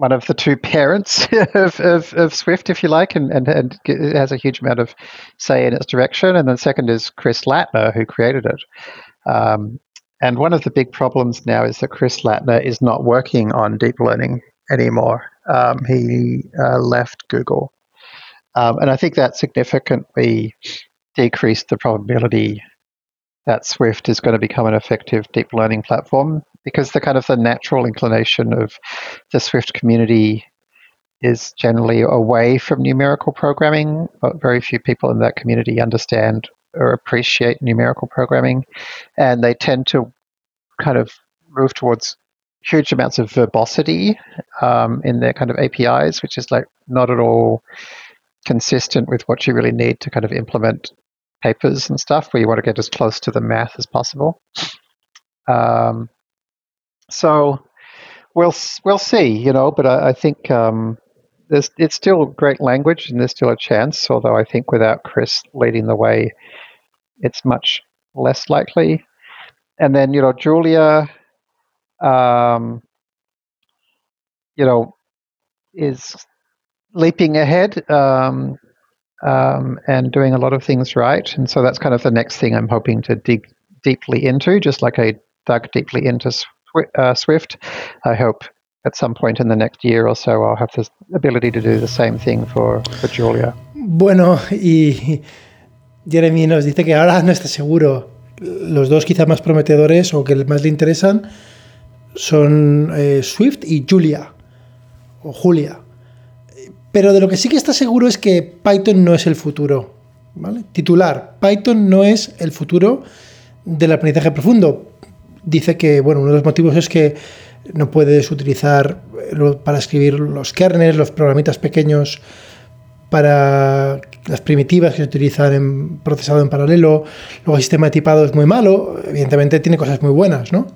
one of the two parents of, of, of, Swift, if you like, and, and, and it has a huge amount of say in its direction. And then second is Chris Latner, who created it. Um, and one of the big problems now is that Chris Latner is not working on deep learning anymore. Um, he uh, left Google. Um, and I think that significantly decreased the probability that Swift is going to become an effective deep learning platform because the kind of the natural inclination of the Swift community is generally away from numerical programming, but very few people in that community understand or appreciate numerical programming, and they tend to kind of move towards huge amounts of verbosity um, in their kind of APIs, which is like not at all consistent with what you really need to kind of implement papers and stuff, where you want to get as close to the math as possible. Um, so we'll we'll see, you know. But I, I think um, there's it's still great language, and there's still a chance. Although I think without Chris leading the way, it's much less likely. And then you know Julia, um, you know, is leaping ahead um, um, and doing a lot of things right. And so that's kind of the next thing I'm hoping to dig deeply into, just like I dug deeply into uh, Swift. I hope at some point in the next year or so I'll have the ability to do the same thing for, Julia. Bueno, y Jeremy nos dice que ahora no está seguro. Los dos quizá más prometedores o que más le interesan son eh, Swift y Julia, o Julia. Pero de lo que sí que está seguro es que Python no es el futuro. ¿vale? Titular, Python no es el futuro del aprendizaje profundo. Dice que bueno, uno de los motivos es que no puedes utilizar para escribir los kernels, los programitas pequeños para las primitivas que se utilizan en procesado en paralelo, luego el sistema de tipado es muy malo, evidentemente tiene cosas muy buenas, ¿no?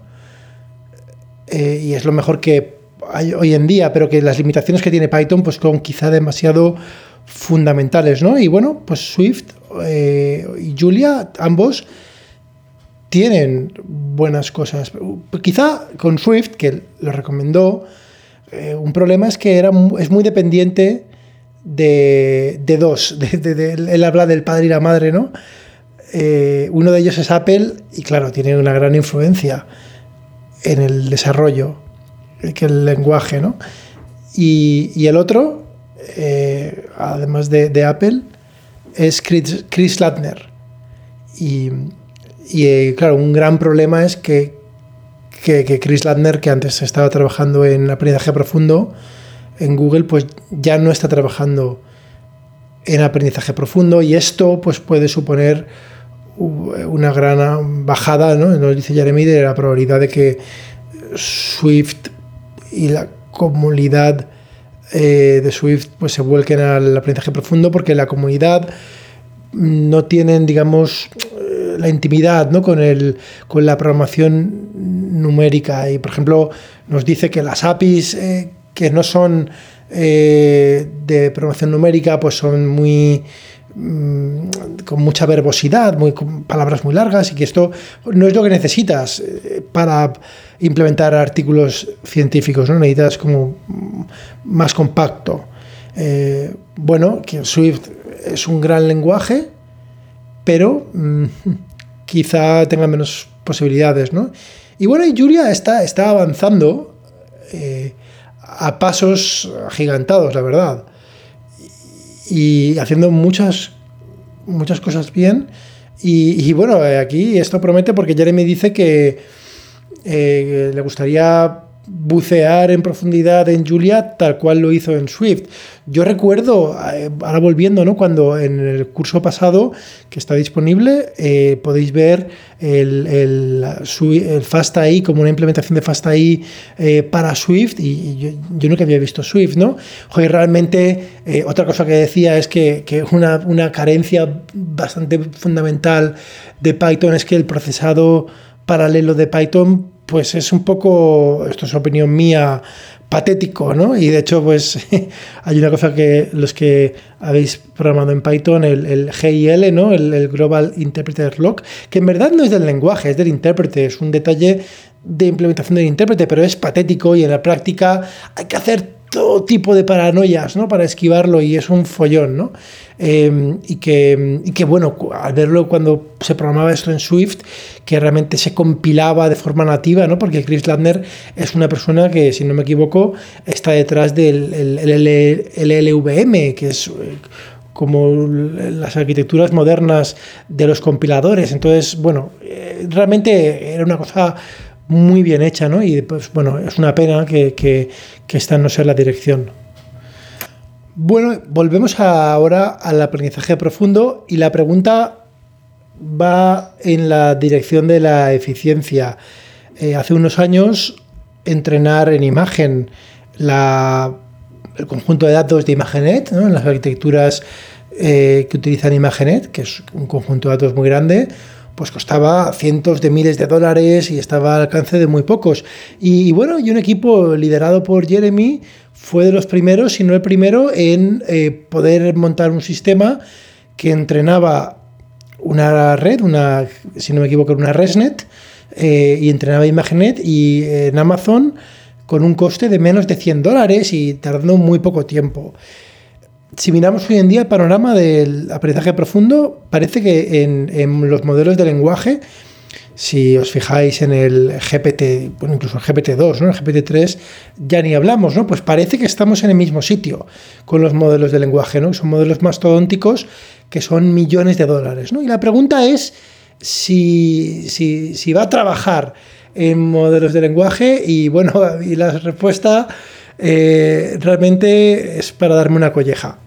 Eh, y es lo mejor que hay hoy en día, pero que las limitaciones que tiene Python pues son quizá demasiado fundamentales, ¿no? Y bueno, pues Swift eh, y Julia, ambos tienen buenas cosas. Quizá con Swift, que lo recomendó, eh, un problema es que era, es muy dependiente de, dos. De, él habla del padre y la madre, ¿no? Eh, uno de ellos es Apple y claro, tiene una gran influencia en el desarrollo, que el lenguaje, ¿no? Y, el otro, eh, además de, Apple, es Chris, Chris Latner. Y, y claro, un gran problema es que que, Chris Ladner, que antes estaba trabajando en aprendizaje profundo en Google, pues ya no está trabajando en aprendizaje profundo y esto pues puede suponer una gran bajada, ¿no? Nos dice Jeremy de la probabilidad de que Swift y la comunidad eh, de Swift pues se vuelquen al aprendizaje profundo porque la comunidad no tienen, digamos, la intimidad ¿no? con, el, con la programación numérica. Y, por ejemplo, nos dice que las APIs eh, que no son eh, de programación numérica, pues son muy mm, con mucha verbosidad, muy, con palabras muy largas, y que esto no es lo que necesitas eh, para implementar artículos científicos, ¿no? Necesitas como más compacto. bueno, que Swift es un gran lenguaje, pero mm, quizá tenga menos posibilidades, ¿no? Y bueno, y Julia está, está avanzando eh, a pasos agigantados, la verdad, y haciendo muchas, muchas cosas bien. Y, bueno, aquí esto promete porque Jeremy dice que eh, le gustaría bucear en profundidad en Julia tal cual lo hizo en Swift. Yo recuerdo, eh, ahora volviendo, ¿no? cuando en el curso pasado que está disponible eh, podéis ver el, el, el, FastAI como una implementación de FastAI eh, para Swift y, yo, nunca había visto Swift, ¿no? Joder, realmente otra cosa que decía es que, que una, una carencia bastante fundamental de Python es que el procesado paralelo de Python pues es un poco, esto es opinión mía, patético, ¿no? Y de hecho, pues hay una cosa que los que habéis programado en Python, el, GIL, ¿no? El, Global Interpreter Lock, que en verdad no es del lenguaje, es del intérprete, es un detalle de implementación del intérprete, pero es patético y en la práctica hay que hacer todo tipo de paranoias, ¿no? Para esquivarlo y es un follón, ¿no? Em, y, que, y, que, bueno, al verlo cuando se programaba esto en Swift, que realmente se compilaba de forma nativa, ¿no? porque Chris Ladner es una persona que, si no me equivoco, está detrás del el, LVM, que es eh, como las arquitecturas modernas de los compiladores. Entonces, bueno, eh, realmente era una cosa muy bien hecha, ¿no? Y pues bueno, es una pena que, que, esta no sea la dirección. Bueno, volvemos ahora al aprendizaje profundo y la pregunta va en la dirección de la eficiencia. Eh, hace unos años, entrenar en imagen el conjunto de datos de ImageNet, en las arquitecturas eh, que utilizan ImageNet, que es un conjunto de datos muy grande, pues costaba cientos de miles de dólares y estaba al alcance de muy pocos. Y, bueno, y un equipo liderado por Jeremy fue de los primeros, si no el primero, en eh, poder montar un sistema que entrenaba una red, una, si no me equivoco, una ResNet, eh, y entrenaba ImageNet y en Amazon con un coste de menos de 100 dólares y tardando muy poco tiempo. Si miramos hoy en día el panorama del aprendizaje profundo, parece que en, los modelos de lenguaje si os fijáis en el GPT, bueno, incluso el GPT-2, ¿no? el GPT-3, ya ni hablamos, ¿no? Pues parece que estamos en el mismo sitio con los modelos de lenguaje, ¿no? Son modelos mastodónticos que son millones de dólares, ¿no? Y la pregunta es si, si, va a trabajar en modelos de lenguaje y, bueno, y la respuesta eh, realmente es para darme una colleja.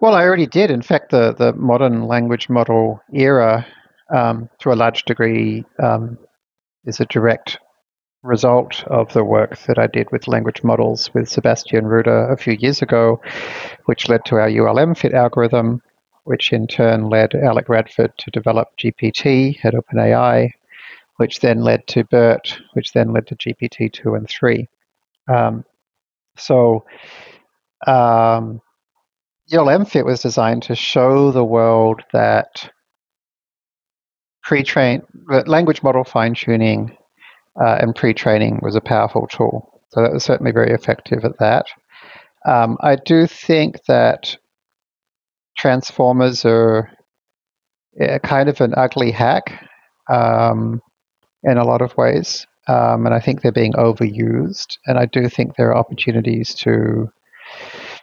Well, I already did. In fact, the, the modern language model era um, to a large degree, um, is a direct result of the work that I did with language models with Sebastian Ruder a few years ago, which led to our ULM fit algorithm, which in turn led Alec Radford to develop GPT at OpenAI, which then led to BERT, which then led to GPT 2 and 3. Um, so um, MFIT was designed to show the world that pre-trained language model fine-tuning uh, and pre-training was a powerful tool. So that was certainly very effective at that. Um, I do think that transformers are kind of an ugly hack um, in a lot of ways. Um, and I think they're being overused. And I do think there are opportunities to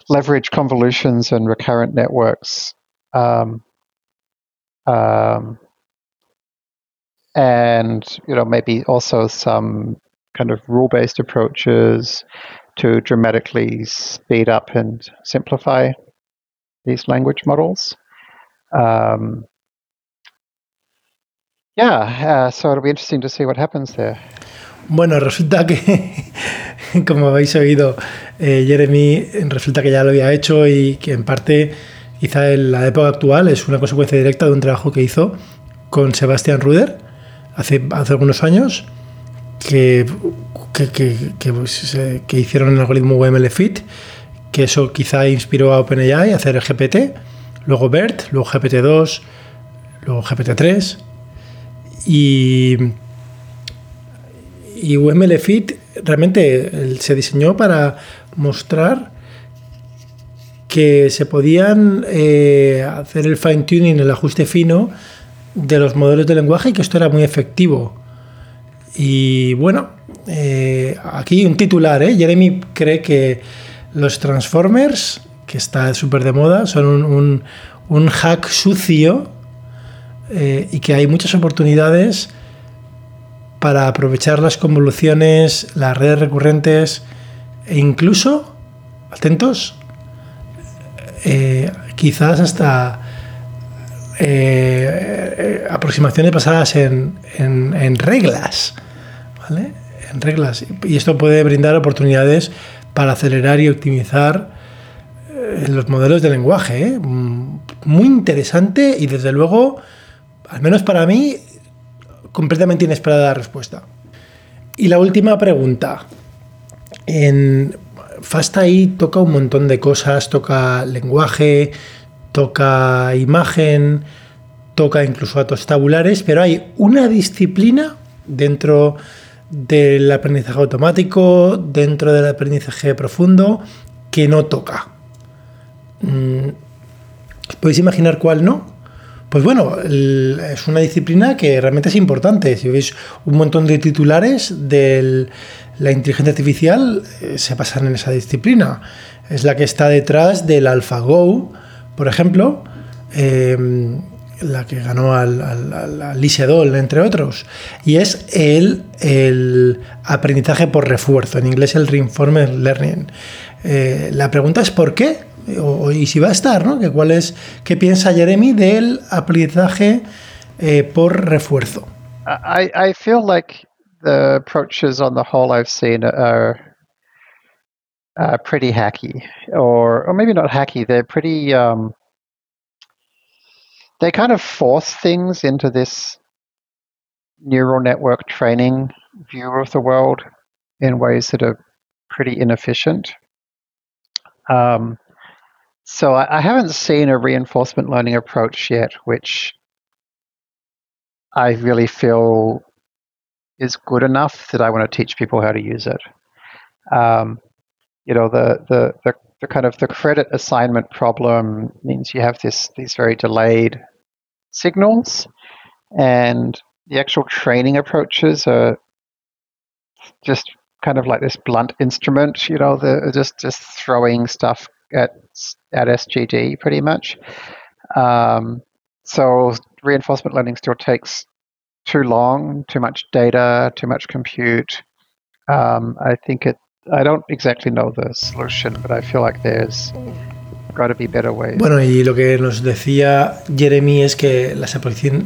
leverage convolutions and recurrent networks. Um, um, and you know maybe also some kind of rule-based approaches to dramatically speed up and simplify these language models. Um, yeah, uh, so it'll be interesting to see what happens there. Bueno, resulta que, como habéis oído, eh, Jeremy resulta que ya lo había hecho y que en parte, quizá en la época actual, es una consecuencia directa de un trabajo que hizo con Sebastián Ruder hace, hace algunos años, que, que, pues, que, hicieron el algoritmo UML-FIT, que eso quizá inspiró a OpenAI a hacer el GPT, luego BERT, luego GPT-2, luego GPT-3 y y UML realmente se diseñó para mostrar que se podían eh, hacer el fine tuning, el ajuste fino de los modelos de lenguaje y que esto era muy efectivo. Y bueno, eh, aquí un titular, ¿eh? Jeremy cree que los transformers, que está súper de moda, son un, hack sucio y que hay muchas oportunidades para aprovechar las convoluciones, las redes recurrentes e incluso, atentos, eh, quizás hasta eh, aproximaciones basadas en, reglas, ¿vale? En reglas. Y esto puede brindar oportunidades para acelerar y optimizar eh, los modelos de lenguaje. Muy interesante y desde luego, al menos para mí, completamente inesperada la respuesta. Y la última pregunta. En FastAI toca un montón de cosas, toca lenguaje, toca imagen, toca incluso datos tabulares, pero hay una disciplina dentro del aprendizaje automático, dentro del aprendizaje profundo, que no toca. Mm, ¿Os podéis imaginar cuál no? Pues bueno, es una disciplina que realmente es importante. Si veis un montón de titulares de la inteligencia artificial, eh, se basan en esa disciplina. Es la que está detrás del AlphaGo, por ejemplo, em, la que ganó al, al, entre otros. Y es el, el, aprendizaje por refuerzo, en inglés el reinforcement learning. Eh, la pregunta es ¿por qué? O, y si va a estar, ¿no? Que cuál es, ¿Qué piensa Jeremy del aprendizaje eh, por refuerzo? I, I feel like the approaches on the whole I've seen are uh, pretty hacky, or or maybe not hacky. They're pretty. Um, they kind of force things into this neural network training view of the world in ways that are pretty inefficient. Um, so I, I haven't seen a reinforcement learning approach yet, which I really feel is good enough that I want to teach people how to use it. Um, you know, the, the, the, the, kind of the credit assignment problem means you have this these very delayed signals, and the actual training approaches are just kind of like this blunt instrument. You know, the just just throwing stuff at at SGD pretty much. Um, so reinforcement learning still takes too long, too much data, too much compute. Um, I think it. I don't exactly know the solution, but I feel like there's got to be better ways. Bueno, y lo que nos decía Jeremy es que las,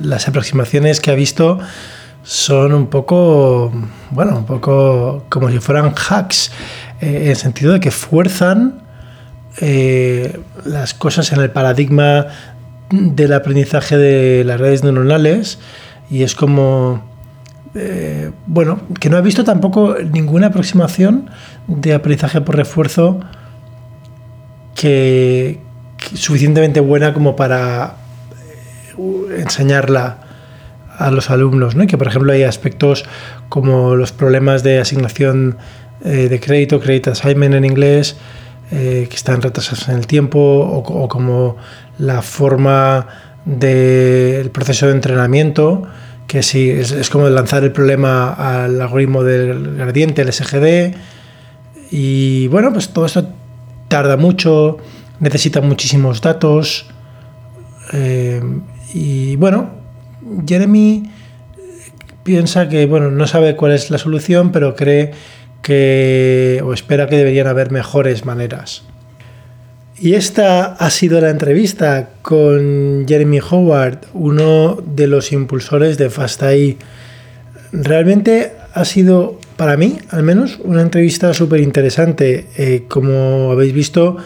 las aproximaciones que ha visto son un poco, bueno, un poco como si fueran hacks, eh, en el sentido de que fuerzan eh, las cosas en el paradigma del aprendizaje de las redes neuronales y es como, eh, bueno, que no ha visto tampoco ninguna aproximación de aprendizaje por refuerzo que, suficientemente buena como para eh, enseñarla a los alumnos, ¿no? que por ejemplo hay aspectos como los problemas de asignación de crédito, credit assignment en inglés, que están retrasados en el tiempo, o como la forma del proceso de entrenamiento, que sí, es, como lanzar el problema al algoritmo del gradiente, el SGD. Y bueno, pues todo esto tarda mucho, necesita muchísimos datos. Eh, y bueno, Jeremy piensa que bueno, no sabe cuál es la solución, pero cree que o espera que deberían haber mejores maneras. Y esta ha sido la entrevista con Jeremy Howard, uno de los impulsores de FastAI. Realmente ha sido, para mí al menos, una entrevista súper interesante. Eh, como habéis visto,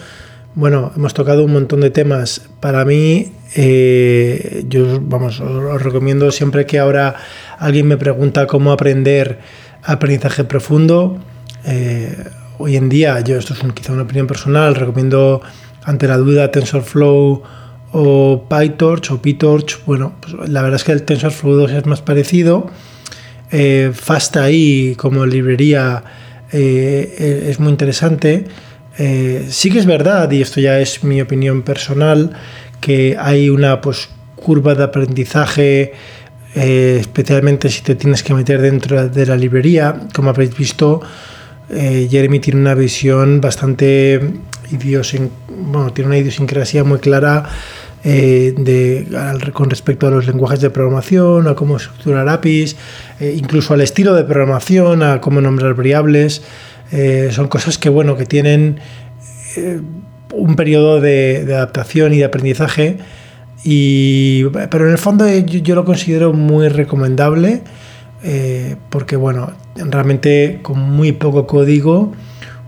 bueno, hemos tocado un montón de temas. Para mí, eh, yo vamos, os recomiendo siempre que ahora alguien me pregunta cómo aprender aprendizaje profundo. Eh, hoy en día, yo esto es quizá una opinión personal, recomiendo ante la duda TensorFlow o PyTorch o PyTorch, bueno, pues la verdad es que el TensorFlow 2 es más parecido. Eh, FastAI como librería eh, e-, es muy interesante. Eh, sí que es verdad, y esto ya es mi opinión personal, que hay una pues, curva de aprendizaje, especialmente si te tienes que meter dentro de la librería. Como habréis visto, Jeremy tiene una visión bastante bueno, tiene una idiosincrasia muy clara eh, de, con respecto a los lenguajes de programación, a cómo estructurar APIs, eh, incluso al estilo de programación, a cómo nombrar variables. Eh, son cosas que, bueno, que tienen un periodo de, adaptación y de aprendizaje. Y, pero en el fondo yo lo considero muy recomendable porque, bueno, realmente con muy poco código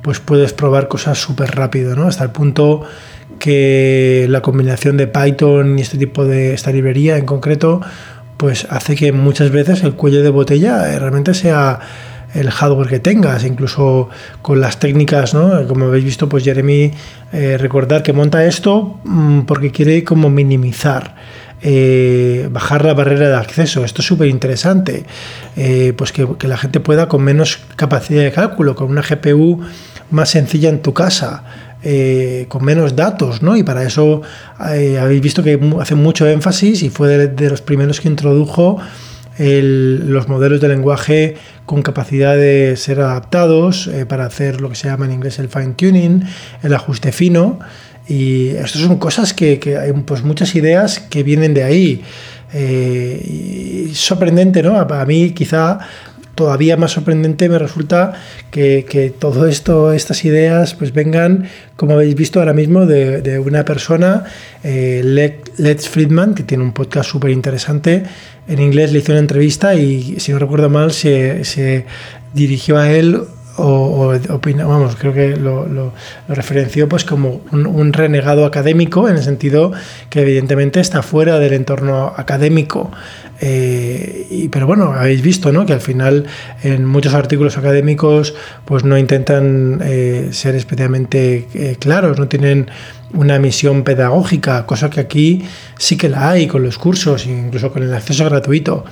pues puedes probar cosas súper rápido, ¿no? Hasta el punto que la combinación de Python y este tipo de esta librería en concreto, pues hace que muchas veces el cuello de botella eh, realmente sea el hardware que tengas, incluso con las técnicas, ¿no? Como habéis visto, pues Jeremy, eh, recordar que monta esto mm, porque quiere como minimizar. Eh, bajar la barrera de acceso. Esto es súper interesante. pues que, la gente pueda con menos capacidad de cálculo, con una GPU más sencilla en tu casa, eh, con menos datos, ¿no? Y para eso eh, habéis visto que hace mucho énfasis y fue de, los primeros que introdujo los modelos de lenguaje con capacidad de ser adaptados eh, para hacer lo que se llama en inglés el fine tuning, el ajuste fino. Y estas son cosas que, hay pues muchas ideas que vienen de ahí. y sorprendente, ¿no? A, mí quizá todavía más sorprendente me resulta que, que, todo esto, estas ideas, pues vengan, como habéis visto ahora mismo, de, una persona, eh, Lex Friedman, que tiene un podcast súper interesante. En inglés le hizo una entrevista y, si no recuerdo mal, se, dirigió a él o, vamos, creo que lo, referenció pues como un, renegado académico en el sentido que evidentemente está fuera del entorno académico eh, pero bueno, habéis visto ¿no? que al final en muchos artículos académicos pues no intentan eh, ser especialmente eh, claros, no tienen una misión pedagógica, cosa que aquí sí que la hay con los cursos, incluso con el acceso gratuito.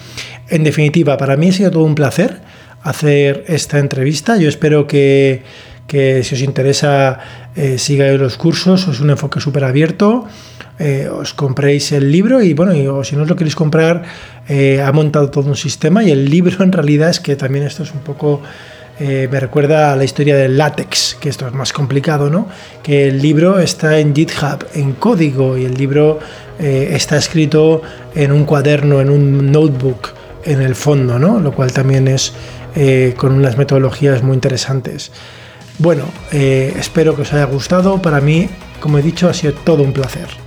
En definitiva, para mí ha sido todo un placer hacer esta entrevista. Yo espero que, que si os interesa sigáis los cursos, es un enfoque súper abierto. Eh, os compréis el libro y bueno, o si no os lo queréis comprar, eh, ha montado todo un sistema y el libro en realidad es que también esto es un poco... Eh, me recuerda a la historia del látex, que esto es más complicado, ¿no? Que el libro está en GitHub, en código, y el libro está escrito en un cuaderno, en un notebook, en el fondo, ¿no? Lo cual también es con unas metodologías muy interesantes. Bueno, espero que os haya gustado. Para mí, como he dicho, ha sido todo un placer.